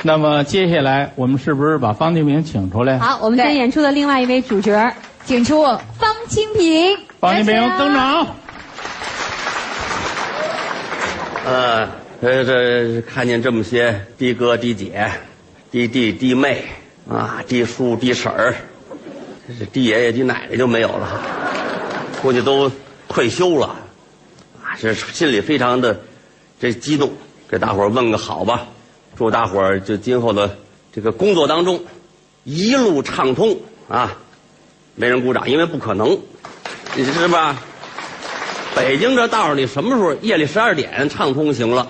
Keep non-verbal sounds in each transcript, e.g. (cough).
(laughs) 那么接下来我们是不是把方清平请出来？好，我们先演出的另外一位主角，请出方清平。方清平登场。呃，呃，这看见这么些的哥、的姐、的弟、弟妹啊，的叔、的婶儿，这是的爷爷、的奶奶就没有了，估计都退休了，啊，这心里非常的这激动，给大伙儿问个好吧，祝大伙儿就今后的这个工作当中一路畅通啊！没人鼓掌，因为不可能，是吧？北京这道儿里什么时候夜里十二点畅通行了，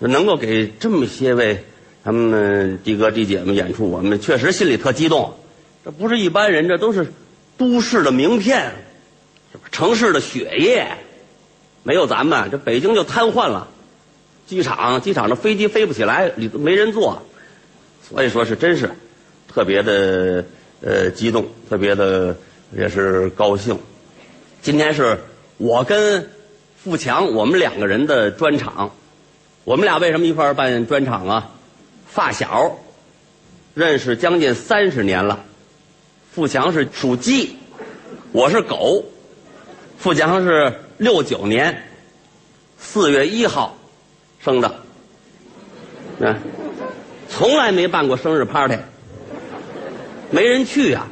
能够给这么些位他们的哥的姐们演出，我们确实心里特激动。这不是一般人，这都是都市的名片，城市的血液？没有咱们，这北京就瘫痪了。机场，机场的飞机飞不起来，里头没人坐，所以说是真是特别的呃激动，特别的也是高兴。今天是我跟富强我们两个人的专场。我们俩为什么一块儿办专场啊？发小，认识将近三十年了。富强是属鸡，我是狗。富强是六九年四月一号生的，嗯，从来没办过生日 party，没人去呀、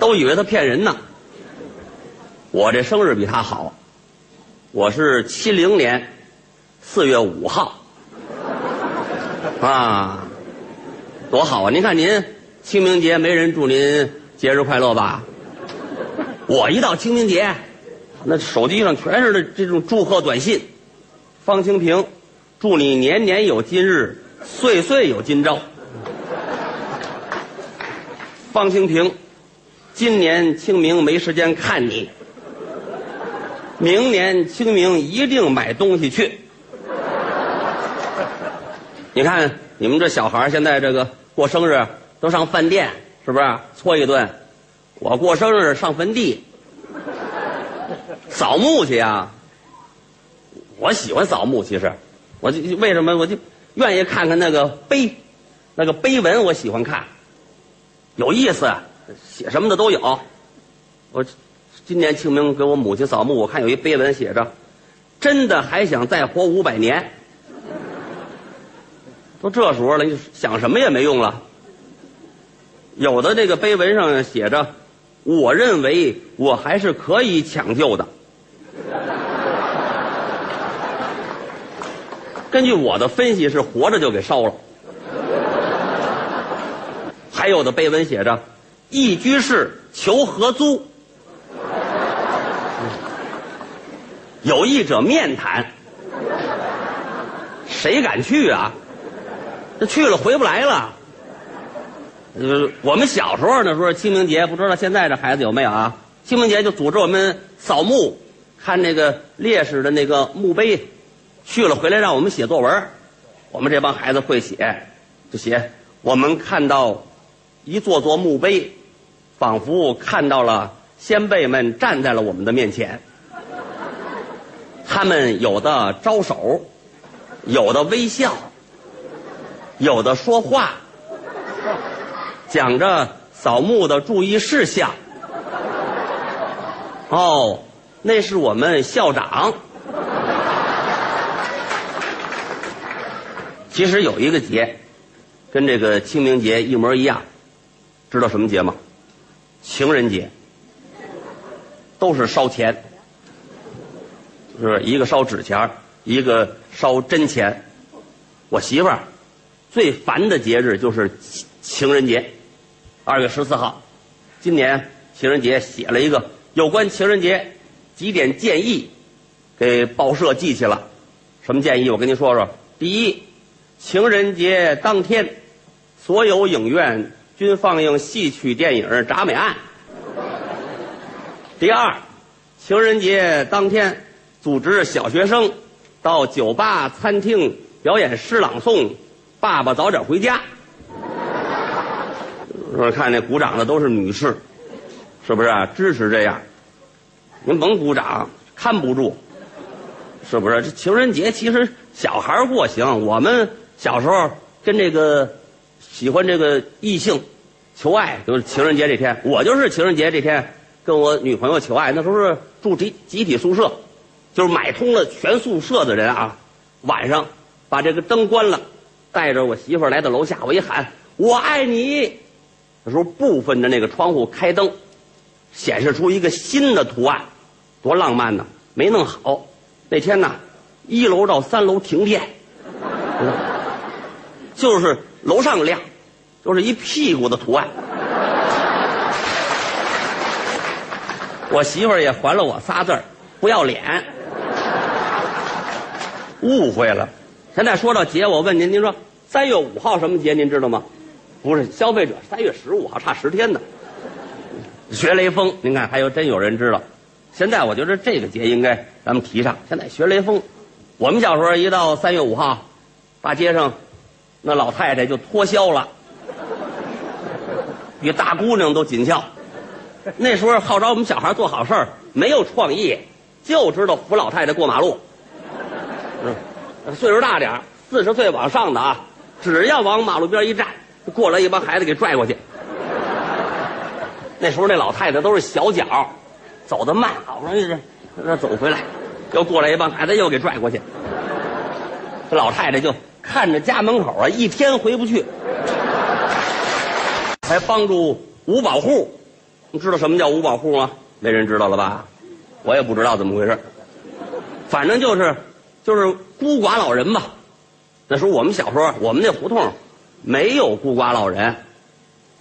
都以为他骗人呢。我这生日比他好，我是七零年四月五号，啊，多好啊！您看您清明节没人祝您节日快乐吧？我一到清明节，那手机上全是这种祝贺短信。方清平，祝你年年有今日，岁岁有今朝。方清平，今年清明没时间看你，明年清明一定买东西去。你看你们这小孩现在这个过生日都上饭店，是不是搓一顿？我过生日上坟地，扫墓去呀。我喜欢扫墓，其实我就为什么我就愿意看看那个碑，那个碑文我喜欢看，有意思，写什么的都有。我今年清明给我母亲扫墓，我看有一碑文写着：“真的还想再活五百年。”都这时候了，你想什么也没用了。有的这个碑文上写着：“我认为我还是可以抢救的。”根据我的分析，是活着就给烧了。还有的碑文写着：“一居室求合租，有意者面谈。”谁敢去啊？这去了回不来了。呃，我们小时候那时候清明节，不知道现在这孩子有没有啊？清明节就组织我们扫墓，看那个烈士的那个墓碑，去了回来让我们写作文。我们这帮孩子会写，就写我们看到一座座墓碑，仿佛看到了先辈们站在了我们的面前。他们有的招手，有的微笑，有的说话，讲着扫墓的注意事项。哦，那是我们校长。其实有一个节，跟这个清明节一模一样，知道什么节吗？情人节，都是烧钱，是一个烧纸钱，一个烧真钱。我媳妇儿最烦的节日就是情情人节，二月十四号。今年情人节写了一个有关情人节几点建议，给报社寄去了。什么建议？我跟您说说。第一，情人节当天，所有影院均放映戏曲电影《铡美案》。第二，情人节当天，组织小学生到酒吧、餐厅表演诗朗诵《爸爸早点回家》。我看那鼓掌的都是女士，是不是、啊、支持这样？您甭鼓掌，看不住，是不是？这情人节其实小孩过行，我们小时候跟这个喜欢这个异性求爱，就是情人节这天，我就是情人节这天跟我女朋友求爱。那时候是住集集体宿舍，就是买通了全宿舍的人啊，晚上把这个灯关了，带着我媳妇来到楼下，我一喊“我爱你”，那时候部分的那个窗户开灯，显示出一个新的图案，多浪漫呢！没弄好，那天呢，一楼到三楼停电，就是楼上亮，就是一屁股的图案。我媳妇儿也还了我仨字儿不要脸，误会了。现在说到节，我问您，您说三月五号什么节？您知道吗？不是消费者三月十五号，差十天呢。学雷锋，您看还有真有人知道。现在我觉得这个节应该咱们提倡。现在学雷锋，我们小时候一到三月五号，大街上那老太太就脱销了，比大姑娘都紧俏。那时候号召我们小孩做好事儿，没有创意，就知道扶老太太过马路。嗯，岁数大点四十岁往上的啊，只要往马路边一站，过来一帮孩子给拽过去。那时候那老太太都是小脚，走得慢，好不容易这这走回来，又过来一帮孩子又给拽过去。这老太太就看着家门口啊，一天回不去，还帮助五保户。你知道什么叫五保户吗？没人知道了吧？我也不知道怎么回事，反正就是就是孤寡老人吧。那时候我们小时候，我们那胡同没有孤寡老人，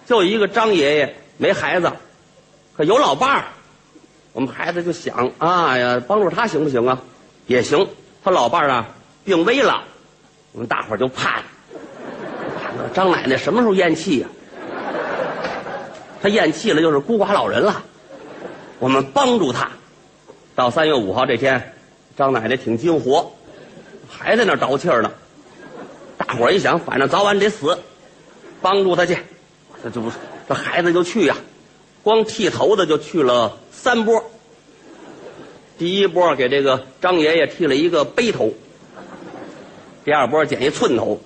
就一个张爷爷没孩子，可有老伴儿。我们孩子就想啊呀，帮助他行不行啊？也行。他老伴儿啊病危了，我们大伙儿就盼，盼着张奶奶什么时候咽气呀、他咽气了，就是孤寡老人了。我们帮助他。到三月五号这天，张奶奶挺精活，还在那儿倒气儿呢。大伙儿一想，反正早晚得死，帮助他去。这这不，这孩子就去呀、光剃头的就去了三波。第一波给这个张爷爷剃了一个背头，第二波剪一寸头，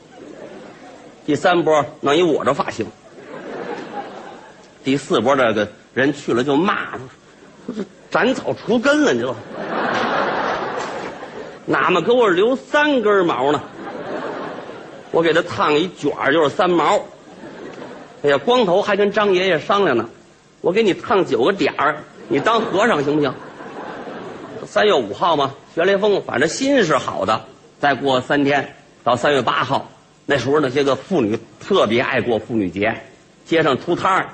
第三波弄一我这发型。第四波这个人去了就骂，说这斩草除根了，你知道？哪么给我留三根毛呢？我给他烫一卷就是三毛。哎呀，光头还跟张爷爷商量呢，我给你烫九个点儿，你当和尚行不行？三月五号嘛，学雷锋，反正心是好的。再过三天到三月八号，那时候那些个妇女特别爱过妇女节，街上出摊儿。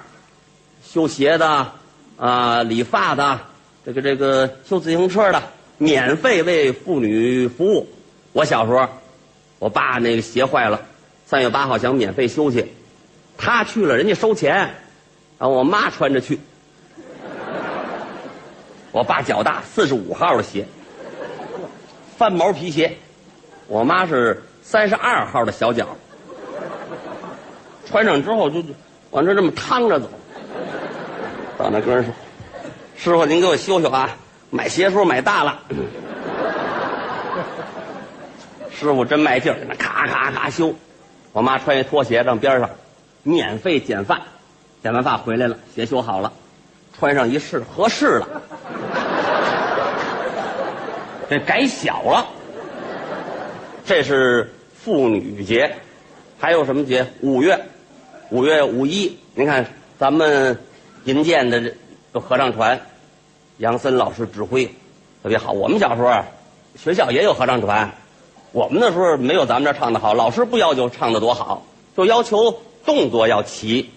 修鞋的，啊、理发的，这个这个修自行车的，免费为妇女服务。我小时候，我爸那个鞋坏了，三月八号想免费修去，他去了，人家收钱，然后我妈穿着去。我爸脚大，四十五号的鞋，翻毛皮鞋，我妈是三十二号的小脚，穿上之后就往这这么趟着走。到那跟人说：“师傅，您给我修修啊！买鞋时候买大了。”师傅真卖劲儿，咔咔咔修。我妈穿一拖鞋上边上，免费剪发，剪完发回来了，鞋修好了，穿上一试合适了，(laughs) 这改小了。这是妇女节，还有什么节？五月，五月五一，您看咱们。银建的这合唱团，杨森老师指挥，特别好。我们小时候，学校也有合唱团，我们那时候没有咱们这唱的好。老师不要求唱的多好，就要求动作要齐。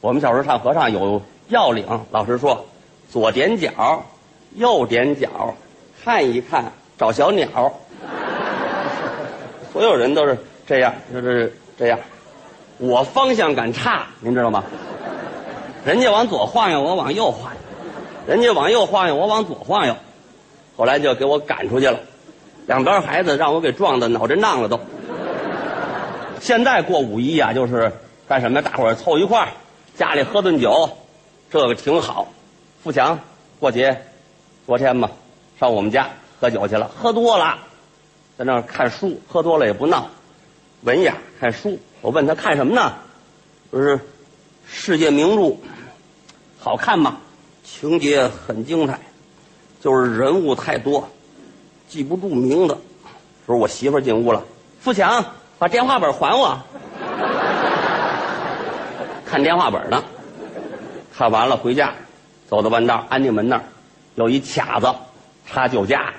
我们小时候唱合唱有要领，老师说左点脚，右点脚，看一看找小鸟。所有人都是这样，就是这样。我方向感差，您知道吗？人家往左晃悠，我往右晃悠；人家往右晃悠，我往左晃悠。后来就给我赶出去了，两边孩子让我给撞的脑震荡了都。现在过五一啊，就是干什么？大伙儿凑一块儿，家里喝顿酒，这个挺好。富强过节，昨天嘛，上我们家喝酒去了，喝多了，在那儿看书，喝多了也不闹，文雅看书。我问他看什么呢？就是世界名著，好看吗？情节很精彩，就是人物太多，记不住名字。说我媳妇进屋了，富强，把电话本还我。看电话本呢，看完了回家，走到半道安定门那儿，有一卡子插酒架，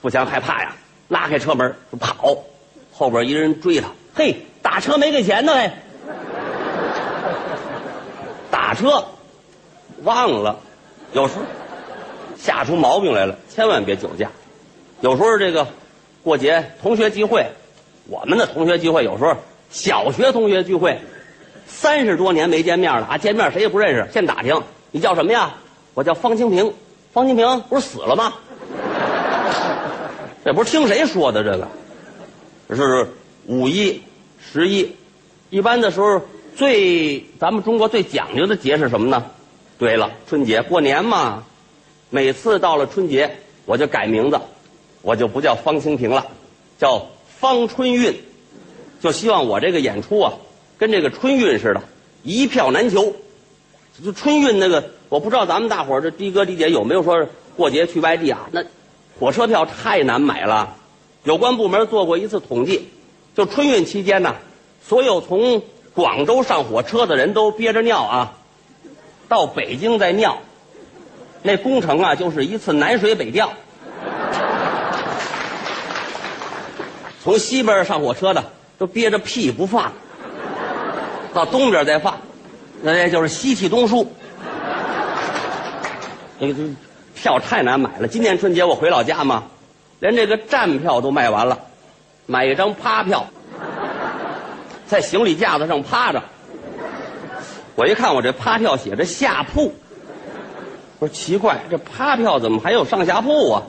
富强害怕呀，拉开车门就跑，后边一人追他，嘿，打车没给钱呢嘿，打车忘了，有时候吓出毛病来了，千万别酒驾。有时候这个过节同学聚会，我们的同学聚会有时候小学同学聚会。三十多年没见面了啊！见面谁也不认识，先打听你叫什么呀？我叫方清平。方清平不是死了吗？这不是听谁说的？这个是五一、十一，一般的时候最咱们中国最讲究的节是什么呢？对了，春节过年嘛。每次到了春节，我就改名字，我就不叫方清平了，叫方春运，就希望我这个演出啊。跟这个春运似的，一票难求。就春运那个，我不知道咱们大伙儿这的哥的姐有没有说过节去外地啊？那火车票太难买了。有关部门做过一次统计，就春运期间呢，所有从广州上火车的人都憋着尿啊，到北京再尿，那工程啊就是一次南水北调。从西边上火车的都憋着屁不放。到东边再放，那就是西气东输。这个票太难买了。今年春节我回老家嘛，连这个站票都卖完了，买一张趴票，在行李架子上趴着。我一看我这趴票写着下铺，我说奇怪，这趴票怎么还有上下铺啊？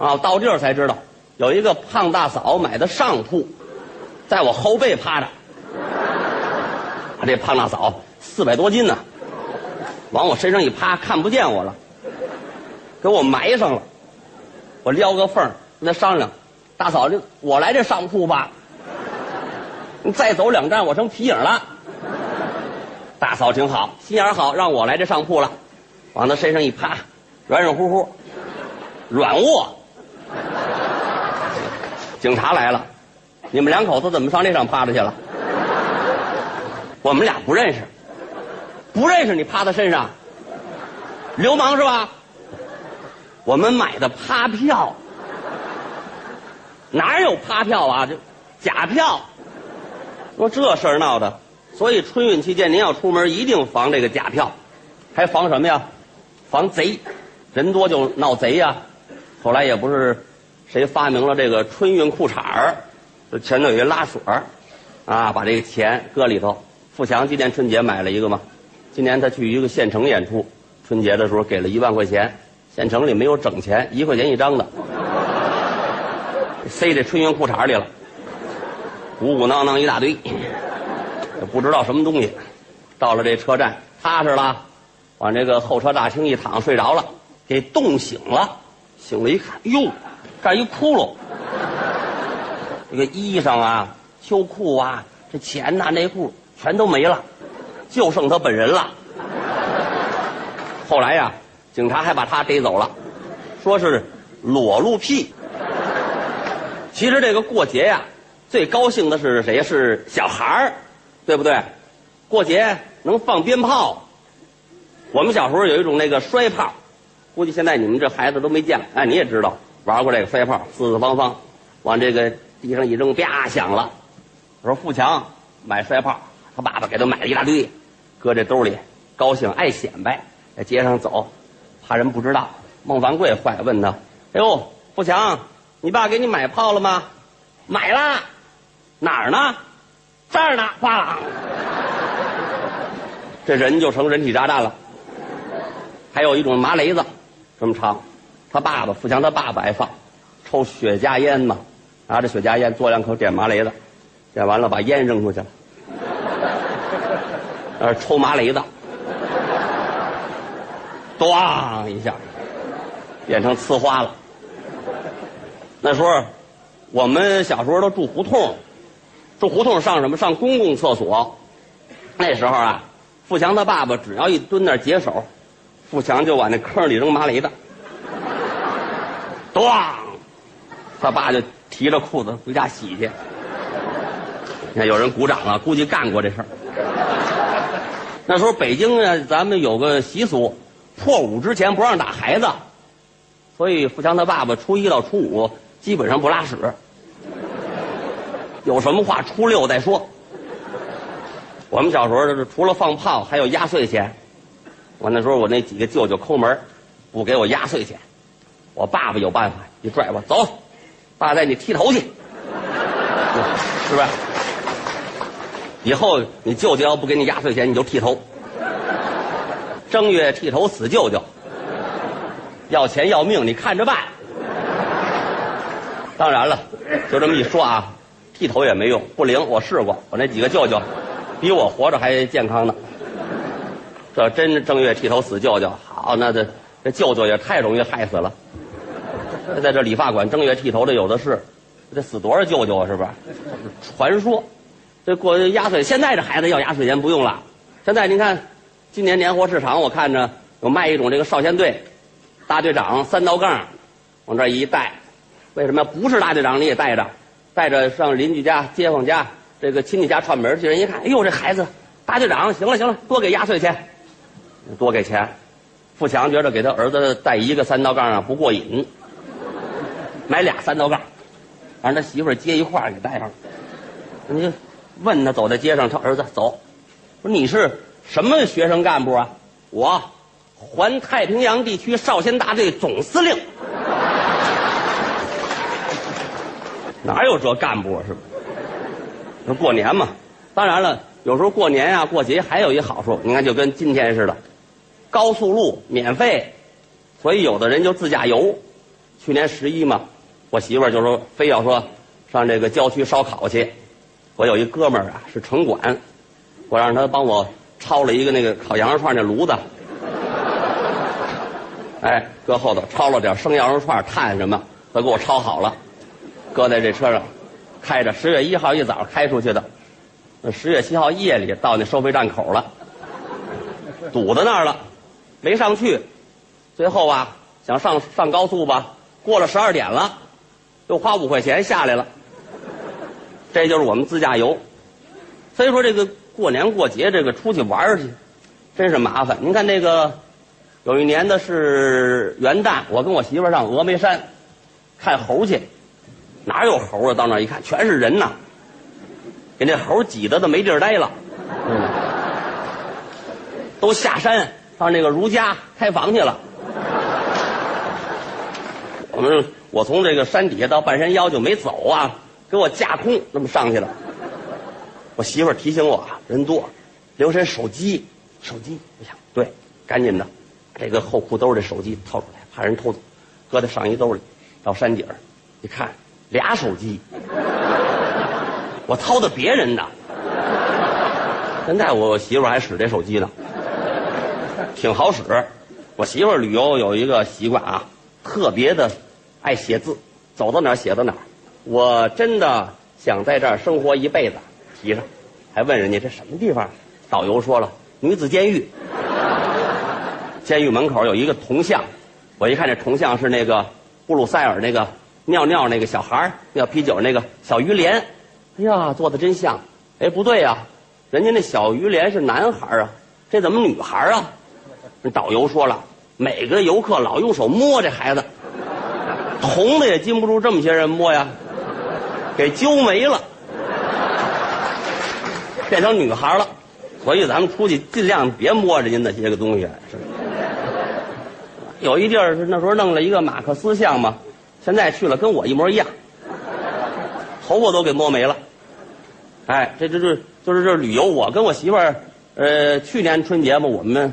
啊，到地儿才知道，有一个胖大嫂买的上铺，在我后背趴着。这胖大嫂四百多斤呢，往我身上一趴，看不见我了，给我埋上了。我撩个缝跟他商量：“大嫂，这我来这上铺吧。你再走两站，我成皮影了。”大嫂挺好，心眼好，让我来这上铺了。往他身上一趴，软软乎乎，软卧。警察来了，你们两口子怎么上那上趴着去了？我们俩不认识，不认识你趴他身上，流氓是吧？我们买的趴票，哪有趴票啊？就假票。说这事儿闹的，所以春运期间您要出门一定防这个假票，还防什么呀？防贼，人多就闹贼呀。后来也不是谁发明了这个春运裤衩儿，就前头有一拉锁儿，啊，把这个钱搁里头。富强今年春节买了一个嘛？今年他去一个县城演出，春节的时候给了一万块钱，县城里没有整钱，一块钱一张的，塞这春运裤衩里了，鼓鼓囊囊一大堆，也不知道什么东西。到了这车站，踏实了，往这个候车大厅一躺，睡着了，给冻醒了。醒了一看，哟，这一窟窿，这个衣裳啊、秋裤啊、这钱呐、内裤。全都没了，就剩他本人了。后来呀，警察还把他逮走了，说是裸露癖。其实这个过节呀，最高兴的是谁？是小孩儿，对不对？过节能放鞭炮。我们小时候有一种那个摔炮，估计现在你们这孩子都没见。哎，你也知道玩过这个摔炮，四四方方，往这个地上一扔，啪响了。我说富强买摔炮。他爸爸给他买了一大堆，搁这兜里，高兴爱显摆，在街上走，怕人不知道。孟凡贵坏问他：“哎呦，富强，你爸给你买炮了吗？”“买了。”“哪儿呢？”“这儿呢。”“哇！”这人就成人体炸弹了。还有一种麻雷子，这么长，他爸爸富强他爸爸爱放，抽雪茄烟嘛，拿着雪茄烟嘬两口点麻雷子，点完了把烟扔出去了。呃，抽麻雷子，咣一下，变成呲花了。那时候，我们小时候都住胡同，住胡同上什么？上公共厕所。那时候啊，富强他爸爸只要一蹲那儿解手，富强就往那坑里扔麻雷子，咣，他爸就提着裤子回家洗去。你看有人鼓掌啊，估计干过这事儿。(laughs) 那时候北京呢，咱们有个习俗，破五之前不让打孩子，所以富强他爸爸初一到初五基本上不拉屎，有什么话初六再说。我们小时候就是除了放炮，还有压岁钱。我那时候我那几个舅舅抠门，不给我压岁钱，我爸爸有办法，一拽我走，爸带你剃头去，是不是？以后你舅舅要不给你压岁钱，你就剃头。正月剃头死舅舅，要钱要命，你看着办。当然了，就这么一说啊，剃头也没用，不灵。我试过，我那几个舅舅，比我活着还健康呢。这真正月剃头死舅舅，好，那这这舅舅也太容易害死了。在这理发馆正月剃头的有的是，得死多少舅舅啊？是不是？传说。这过压岁，现在这孩子要压岁钱不用了。现在您看，今年年货市场我看着有卖一种这个少先队，大队长三道杠，往这一带，为什么不是大队长你也带着，带着上邻居家、街坊家、这个亲戚家串门去？人一看，哎呦，这孩子大队长，行了行了，多给压岁钱，多给钱。富强觉得给他儿子带一个三道杠啊不过瘾，买俩三道杠，反正他媳妇接一块儿给带上了。你。问他走在街上，他儿子走，说你是什么学生干部啊？我，环太平洋地区少先大队总司令。(laughs) 哪有这干部啊？是不？那过年嘛，当然了，有时候过年啊、过节还有一好处，你看就跟今天似的，高速路免费，所以有的人就自驾游。去年十一嘛，我媳妇儿就说非要说上这个郊区烧烤去。我有一哥们儿啊，是城管，我让他帮我抄了一个那个烤羊肉串那炉子，哎，搁后头抄了点生羊肉串、炭什么，都给我抄好了，搁在这车上，开着。十月一号一早开出去的，那十月七号夜里到那收费站口了，堵在那儿了，没上去。最后啊，想上上高速吧，过了十二点了，又花五块钱下来了。这就是我们自驾游，所以说这个过年过节这个出去玩去，真是麻烦。您看那个，有一年的是元旦，我跟我媳妇上峨眉山看猴去，哪有猴啊？到那一看，全是人呐，给那猴挤得都没地儿待了，都下山到那个如家开房去了。我们我从这个山底下到半山腰就没走啊。给我架空那么上去了，我媳妇儿提醒我啊，人多，留神手机，手机，我想对，赶紧的，把这个后裤兜的手机掏出来，怕人偷走，搁在上衣兜里，到山顶儿，一看俩手机，我掏的别人的，现在我媳妇儿还使这手机呢，挺好使。我媳妇儿旅游有一个习惯啊，特别的爱写字，走到哪儿写到哪儿。我真的想在这儿生活一辈子，提上，还问人家这什么地方？导游说了，女子监狱。监狱门口有一个铜像，我一看这铜像是那个布鲁塞尔那个尿尿那个小孩尿啤酒那个小鱼莲。哎呀，做的真像。哎，不对呀，人家那小鱼莲是男孩啊，这怎么女孩啊？导游说了，每个游客老用手摸这孩子，铜的也禁不住这么些人摸呀。给揪没了，变成女孩了，所以咱们出去尽量别摸人家那些个东西。有一地儿是那时候弄了一个马克思像嘛，现在去了跟我一模一样，头发都给摸没了。哎，这这这就是这旅游，我跟我媳妇儿，呃，去年春节嘛，我们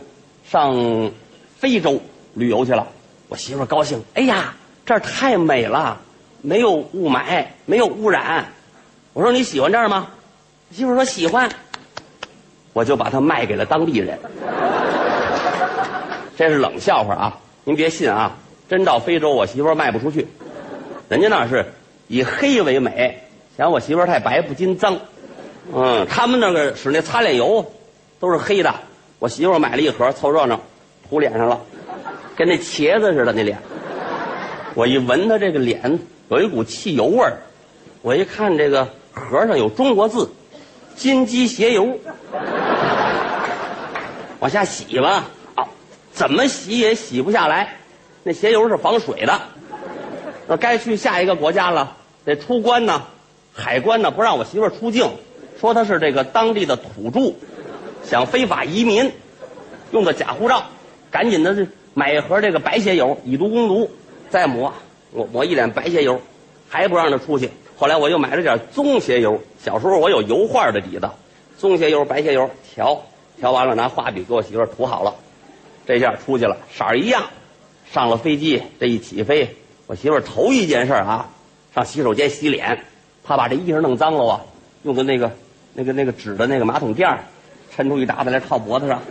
上非洲旅游去了，我媳妇儿高兴，哎呀，这儿太美了。没有雾霾，没有污染。我说你喜欢这儿吗？媳妇说喜欢。我就把它卖给了当地人。这是冷笑话啊！您别信啊！真到非洲，我媳妇卖不出去。人家那是以黑为美，嫌我媳妇太白不禁脏。嗯，他们那个使那擦脸油，都是黑的。我媳妇买了一盒，凑热闹，涂脸上了，跟那茄子似的那脸。我一闻她这个脸有一股汽油味儿，我一看这个盒上有中国字，金鸡鞋油，往下洗吧，啊，怎么洗也洗不下来，那鞋油是防水的。那该去下一个国家了，得出关呢，海关呢不让我媳妇出境，说她是这个当地的土著，想非法移民，用的假护照，赶紧的买一盒这个白鞋油，以毒攻毒，再抹，抹抹一脸白鞋油，还不让她出去。后来我又买了点棕鞋油，小时候我有油画的底子，棕鞋油、白鞋油调调完了，拿画笔给我媳妇涂好了，这下出去了，色儿一样。上了飞机，这一起飞，我媳妇头一件事啊，上洗手间洗脸，怕把这衣裳弄脏了啊，用的那个那个那个纸的那个马桶垫儿抻出一沓子来套脖子上，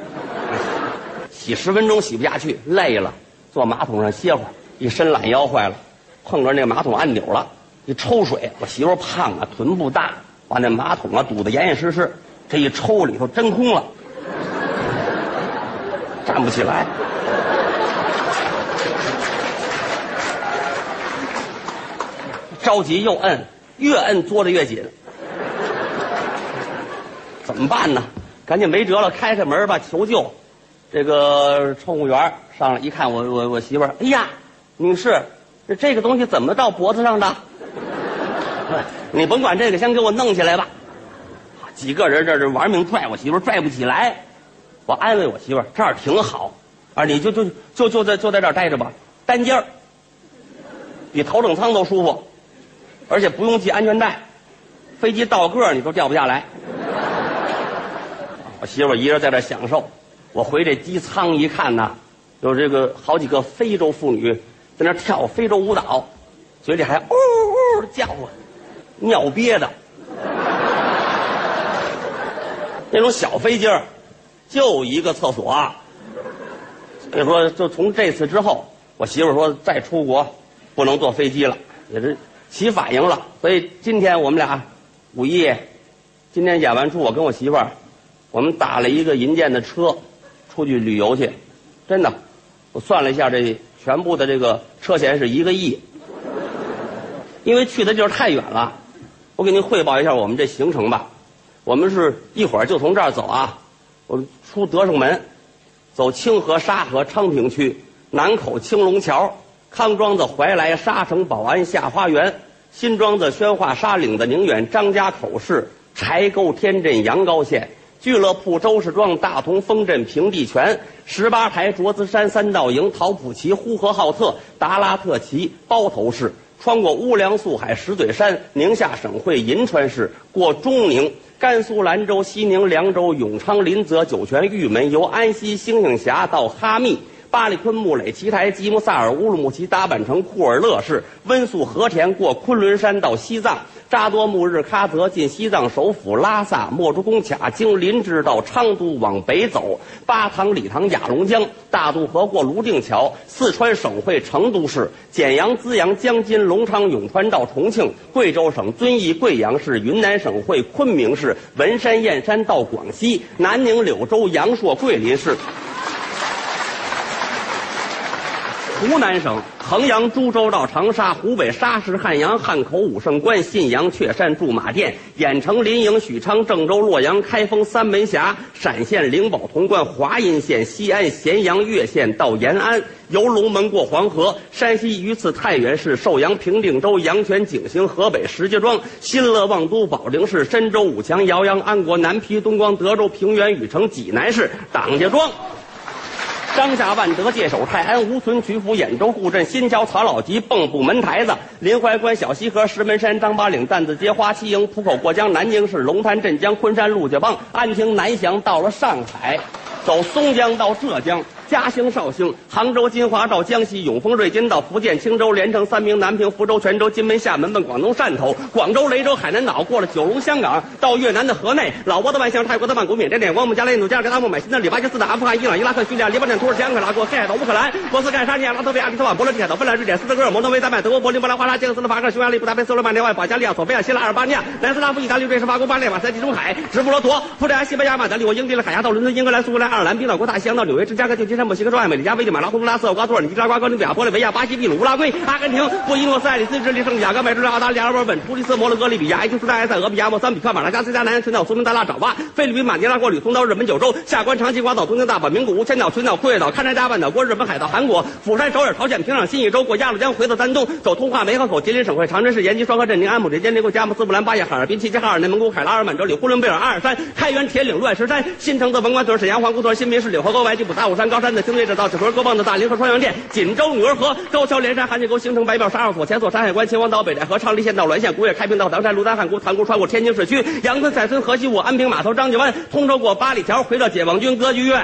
洗十分钟洗不下去，累了，坐马桶上歇会儿，一伸懒腰坏了，碰着那马桶按钮了，一抽水，我媳妇胖啊，臀部大，把那马桶啊堵得严严实实，这一抽里头真空了，站不起来。着急又摁，越摁嘬的越紧，怎么办呢？赶紧没辙了，开开门吧，求救。这个乘务员上来一看，我我我媳妇儿，哎呀，女士，这这个东西怎么到脖子上的？(laughs) 你甭管这个，先给我弄起来吧。几个人这这玩命拽我媳妇，拽不起来。我安慰我媳妇，这儿挺好，啊，你就就就就在就在这待着吧，单间儿，比头等舱都舒服。而且不用系安全带，飞机倒个你都掉不下来。我媳妇儿一人在这享受，我回这机舱一看呐，有这个好几个非洲妇女在那跳非洲舞蹈，嘴里还呜呜叫啊，尿憋的。那种小飞机儿就一个厕所，所以说就从这次之后，我媳妇儿说再出国不能坐飞机了，也是。起反应了，所以今天我们俩五一，今天演完出，我跟我媳妇儿，我们打了一个银建的车，出去旅游去，真的，我算了一下，这全部的这个车钱是一个亿，因为去的地儿太远了，我给您汇报一下我们这行程吧，我们是一会儿就从这儿走啊，我们出德胜门，走清河、沙河、昌平区，南口青龙桥。康庄子、怀来、沙城、保安、下花园；新庄子、宣化、沙岭子、宁远、张家口市、柴沟、天镇、阳高县；俱乐部、周氏庄、大同、丰镇、平地泉；十八台、卓资山、三道营、陶普旗、呼和浩特、达拉特旗、包头市；穿过乌梁素海、石嘴山、宁夏省会银川市，过中宁、甘肃兰州、西宁、凉州、永昌、临泽、酒泉、玉门，由安溪、星星峡到哈密。巴里坤、木垒、奇台、吉木萨尔、乌鲁木齐、达坂城、库尔勒市、温宿、和田，过昆仑山到西藏，扎多木日喀则进西藏首府拉萨，墨竹工卡经林芝到昌都往北走，巴塘、理塘、雅龙江，大渡河过泸定桥，四川省会成都市，简阳、资阳、江津、隆昌、永川到重庆，贵州省遵义、贵阳市，云南省会昆明市，文山、燕山到广西，南宁、柳州、阳朔、桂林市。湖南省衡阳、株洲到长沙，湖北沙市、汉阳、汉口、武胜关、信阳、确山、驻马店、郾城、临颍、许昌、郑州、洛阳、开封、三门峡，陕县灵宝、潼关、华阴县、西安、咸阳、岳县到延安，由龙门过黄河，山西榆次、太原市、寿阳、平定州、阳泉、景兴，河北石家庄、新乐、望都、保定市、深州、武强、姚阳、安国、南皮、东光、德州、平原、禹城、济南市、党家庄。张夏万德界首泰安吴存曲阜兖州固镇新桥曹老集蚌埠门台子临淮关小西河石门山张八岭担子街花旗营浦口过江南京市龙潭镇江昆山陆家浜安亭南翔到了上海，走松江到浙江嘉兴、绍兴、杭州、金华到江西永丰、瑞金到福建青州、连城、三明、南平、福州、泉州、金门、厦门奔广东汕头、广州、雷州、海南岛，过了九龙、香港，到越南的河内、老挝的万象、泰国的曼谷、缅甸、缅甸、光姆、加勒印度、加尔各答、买、新的里、巴基斯坦、阿富汗、伊朗、伊拉克、叙利亚、黎巴嫩、土耳其、安卡拉、过黑海到、乌克兰、波斯、盖沙尼亚、拉脱维亚、立陶宛、波罗的海岛、芬兰、瑞典、斯德哥尔摩、挪威、丹麦、德国、柏林、波兰、华沙、捷克斯洛伐克、匈牙利、布达佩斯、罗马尼亚、保加利亚、索菲亚、希腊、阿尔巴尼亚、南斯拉夫、意大利、瑞士、法国、巴列马、塞地中海、直布罗陀、葡萄牙、西班牙、马德里、我英迪的海峡到伦敦、英格兰、苏格兰、爱尔兰、冰岛国、大西洋到纽约、芝加哥、旧金山、墨西哥州、艾美利加、危地马拉、洪都拉斯、厄瓜多尔、尼加拉瓜、哥伦比亚、玻利维亚、巴西、秘鲁、乌拉圭、阿根廷、布宜诺斯艾利斯、智利、圣地亚哥、美洲、澳大利亚、阿尔本、突尼斯、摩洛哥、利比亚、埃及斯坦、埃塞俄比亚、莫桑比克、马达加斯加、南洋群岛、苏门答腊、爪哇、菲律宾、马尼拉、过吕宋岛、日本九州、下关、长崎、瓜岛、东京、大阪、名古屋、千岛、群岛、库页岛、勘察加半岛、过日本海岛、韩国、釜山、首尔、朝鲜、平壤、新义州、过鸭绿江、回到丹东，走通化梅河口、吉林省会、长春市、延吉、双河镇、宁安、牡蛎、坚林、过佳木斯、布兰、巴彦、哈尔滨、齐齐哈尔、内蒙古、海拉尔、满洲里、呼伦贝尔、阿尔山、开原、铁岭、乱石山、新城子、文官屯、沈阳、皇姑屯、新民市、柳河沟、外基埔、大武山、高山的星队，这到九河沟蚌的大林河、双阳店、锦州、女儿河、高桥、连山、韩家沟、兴城、白庙、沙二所、前所、山海关、秦皇岛、北戴河、昌黎县到滦县、古冶、开平到唐山、卢丹、汉沽、塘沽，穿过天津市区、杨村、赛村、河西五、安平码头、张家湾，通州过八里桥，回到解放军歌剧院。